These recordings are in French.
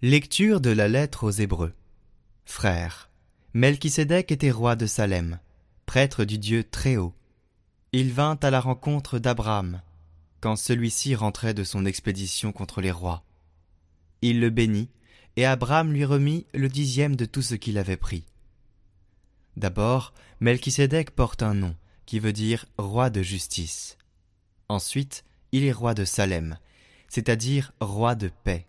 Lecture de la lettre aux Hébreux. Frères, Melchisédek était roi de Salem, prêtre du Dieu Très-Haut. Il vint à la rencontre d'Abraham, quand celui-ci rentrait de son expédition contre les rois. Il le bénit, et Abraham lui remit le dixième de tout ce qu'il avait pris. D'abord, Melchisédek porte un nom, qui veut dire roi de justice. Ensuite, il est roi de Salem, c'est-à-dire roi de paix.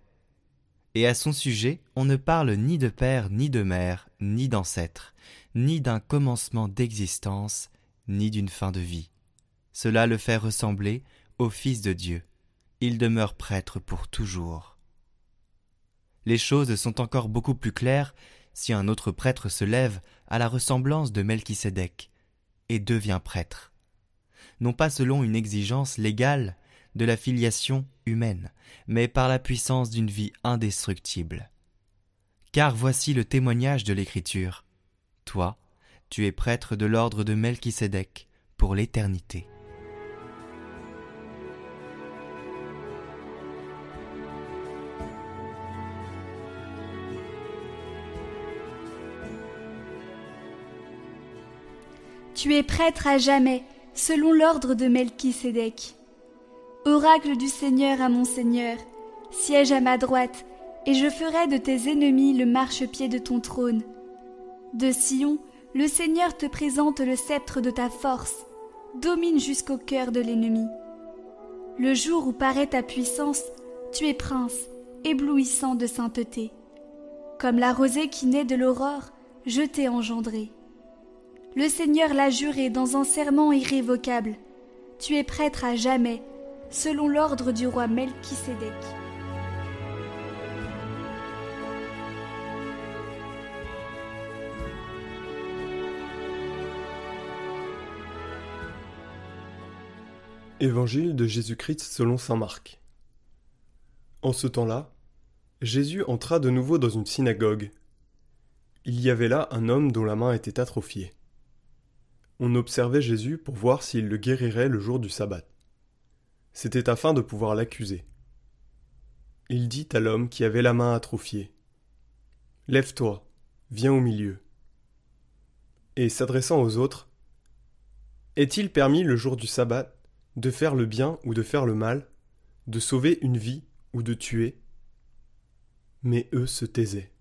Et à son sujet, on ne parle ni de père, ni de mère, ni d'ancêtre, ni d'un commencement d'existence, ni d'une fin de vie. Cela le fait ressembler au Fils de Dieu. Il demeure prêtre pour toujours. Les choses sont encore beaucoup plus claires si un autre prêtre se lève à la ressemblance de Melchisédek et devient prêtre. Non pas selon une exigence légale de la filiation humaine, mais par la puissance d'une vie indestructible. Car voici le témoignage de l'Écriture. Toi, tu es prêtre de l'ordre de Melchisédek pour l'éternité. Tu es prêtre à jamais, selon l'ordre de Melchisédek. Oracle du Seigneur à mon Seigneur, siège à ma droite, et je ferai de tes ennemis le marchepied de ton trône. De Sion, le Seigneur te présente le sceptre de ta force, domine jusqu'au cœur de l'ennemi. Le jour où paraît ta puissance, tu es prince, éblouissant de sainteté. Comme la rosée qui naît de l'aurore, je t'ai engendré. Le Seigneur l'a juré dans un serment irrévocable. Tu es prêtre à jamais, selon l'ordre du roi Melchisédek. Évangile de Jésus-Christ selon saint Marc. En ce temps-là, Jésus entra de nouveau dans une synagogue. Il y avait là un homme dont la main était atrophiée. On observait Jésus pour voir s'il le guérirait le jour du sabbat. C'était afin de pouvoir l'accuser. Il dit à l'homme qui avait la main atrophiée Lève-toi, viens au milieu. Et s'adressant aux autres Est-il permis le jour du sabbat de faire le bien ou de faire le mal, de sauver une vie ou de tuer? Mais eux se taisaient.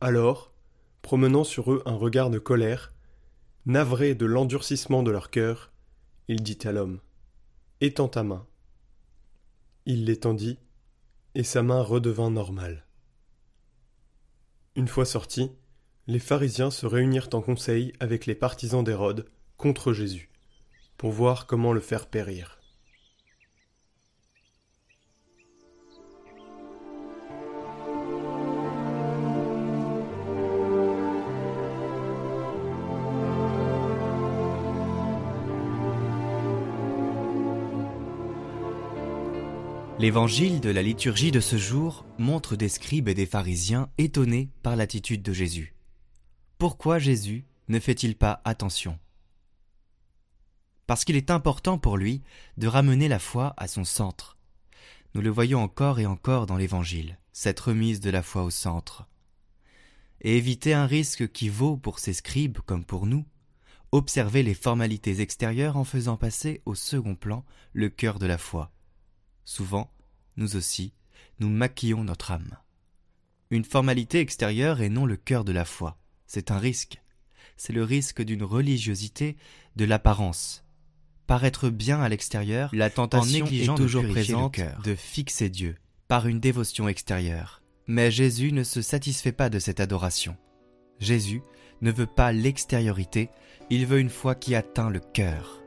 Alors, promenant sur eux un regard de colère, Navré de l'endurcissement de leur cœur, il dit à l'homme Étends ta main. Il l'étendit, et sa main redevint normale. Une fois sortis, les pharisiens se réunirent en conseil avec les partisans d'Hérode contre Jésus, pour voir comment le faire périr. L'évangile de la liturgie de ce jour montre des scribes et des pharisiens étonnés par l'attitude de Jésus. Pourquoi Jésus ne fait-il pas attention? Parce qu'il est important pour lui de ramener la foi à son centre. Nous le voyons encore et encore dans l'Évangile, cette remise de la foi au centre. Et éviter un risque qui vaut pour ces scribes comme pour nous, observer les formalités extérieures en faisant passer au second plan le cœur de la foi Souvent, nous aussi, nous maquillons notre âme. Une formalité extérieure et non le cœur de la foi. C'est un risque. C'est le risque d'une religiosité de l'apparence. Paraître bien à l'extérieur, la tentation est toujours présente de fixer Dieu par une dévotion extérieure. Mais Jésus ne se satisfait pas de cette adoration. Jésus ne veut pas l'extériorité, il veut une foi qui atteint le cœur.